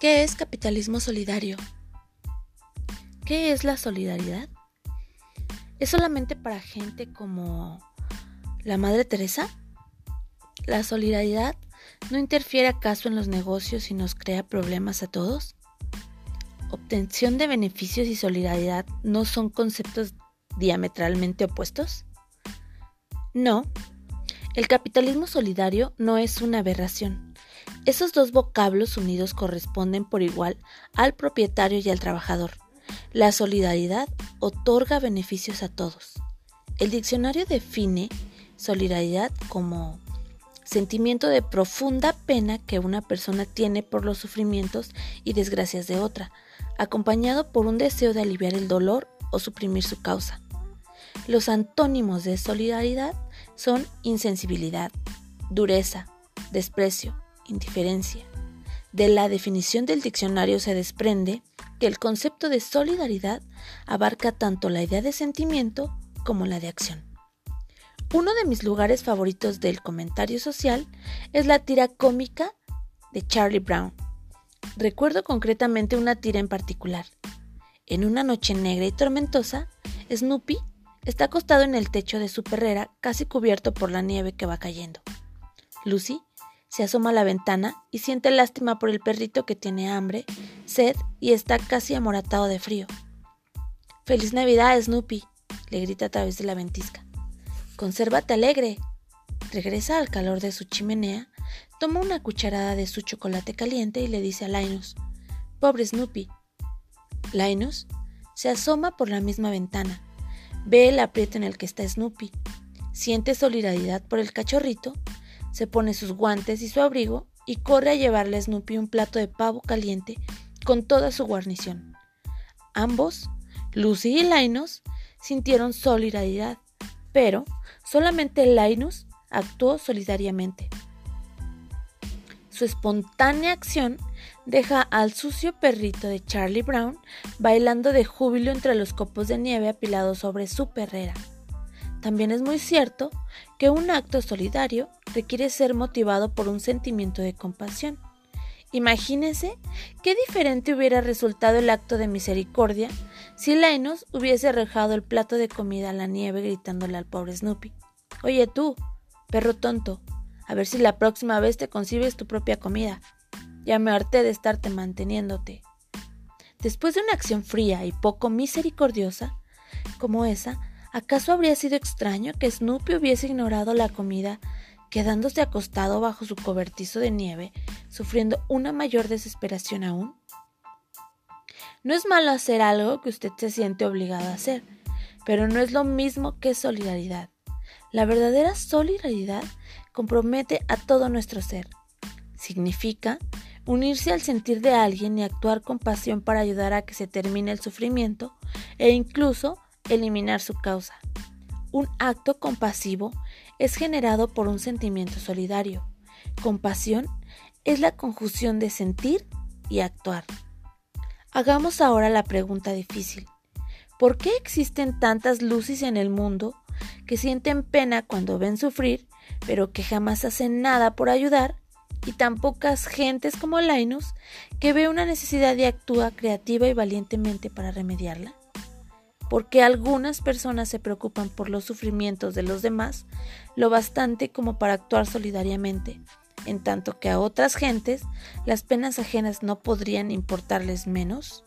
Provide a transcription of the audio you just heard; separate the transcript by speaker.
Speaker 1: ¿Qué es capitalismo solidario? ¿Qué es la solidaridad? ¿Es solamente para gente como la Madre Teresa? ¿La solidaridad no interfiere acaso en los negocios y nos crea problemas a todos? ¿Obtención de beneficios y solidaridad no son conceptos diametralmente opuestos? No, el capitalismo solidario no es una aberración esos dos vocablos unidos corresponden por igual al propietario y al trabajador. La solidaridad otorga beneficios a todos. El diccionario define solidaridad como sentimiento de profunda pena que una persona tiene por los sufrimientos y desgracias de otra, acompañado por un deseo de aliviar el dolor o suprimir su causa. Los antónimos de solidaridad son insensibilidad, dureza, desprecio, indiferencia. De la definición del diccionario se desprende que el concepto de solidaridad abarca tanto la idea de sentimiento como la de acción. Uno de mis lugares favoritos del comentario social es la tira cómica de Charlie Brown. Recuerdo concretamente una tira en particular. En una noche negra y tormentosa, Snoopy está acostado en el techo de su perrera casi cubierto por la nieve que va cayendo. Lucy se asoma a la ventana y siente lástima por el perrito que tiene hambre, sed y está casi amoratado de frío. ¡Feliz Navidad, Snoopy! le grita a través de la ventisca. ¡Consérvate alegre! Regresa al calor de su chimenea, toma una cucharada de su chocolate caliente y le dice a Linus: Pobre Snoopy. Linus se asoma por la misma ventana, ve el aprieto en el que está Snoopy, siente solidaridad por el cachorrito se pone sus guantes y su abrigo y corre a llevarle a Snoopy un plato de pavo caliente con toda su guarnición. Ambos, Lucy y Linus, sintieron solidaridad, pero solamente Linus actuó solidariamente. Su espontánea acción deja al sucio perrito de Charlie Brown bailando de júbilo entre los copos de nieve apilados sobre su perrera. También es muy cierto que un acto solidario requiere ser motivado por un sentimiento de compasión. Imagínense qué diferente hubiera resultado el acto de misericordia si Linus hubiese arrojado el plato de comida a la nieve gritándole al pobre Snoopy. Oye tú, perro tonto, a ver si la próxima vez te concibes tu propia comida. Ya me harté de estarte manteniéndote. Después de una acción fría y poco misericordiosa como esa, ¿Acaso habría sido extraño que Snoopy hubiese ignorado la comida, quedándose acostado bajo su cobertizo de nieve, sufriendo una mayor desesperación aún? No es malo hacer algo que usted se siente obligado a hacer, pero no es lo mismo que solidaridad. La verdadera solidaridad compromete a todo nuestro ser. Significa unirse al sentir de alguien y actuar con pasión para ayudar a que se termine el sufrimiento e incluso eliminar su causa. Un acto compasivo es generado por un sentimiento solidario. Compasión es la conjunción de sentir y actuar. Hagamos ahora la pregunta difícil. ¿Por qué existen tantas luces en el mundo que sienten pena cuando ven sufrir, pero que jamás hacen nada por ayudar, y tan pocas gentes como Linus que ve una necesidad y actúa creativa y valientemente para remediarla? Porque algunas personas se preocupan por los sufrimientos de los demás lo bastante como para actuar solidariamente, en tanto que a otras gentes las penas ajenas no podrían importarles menos?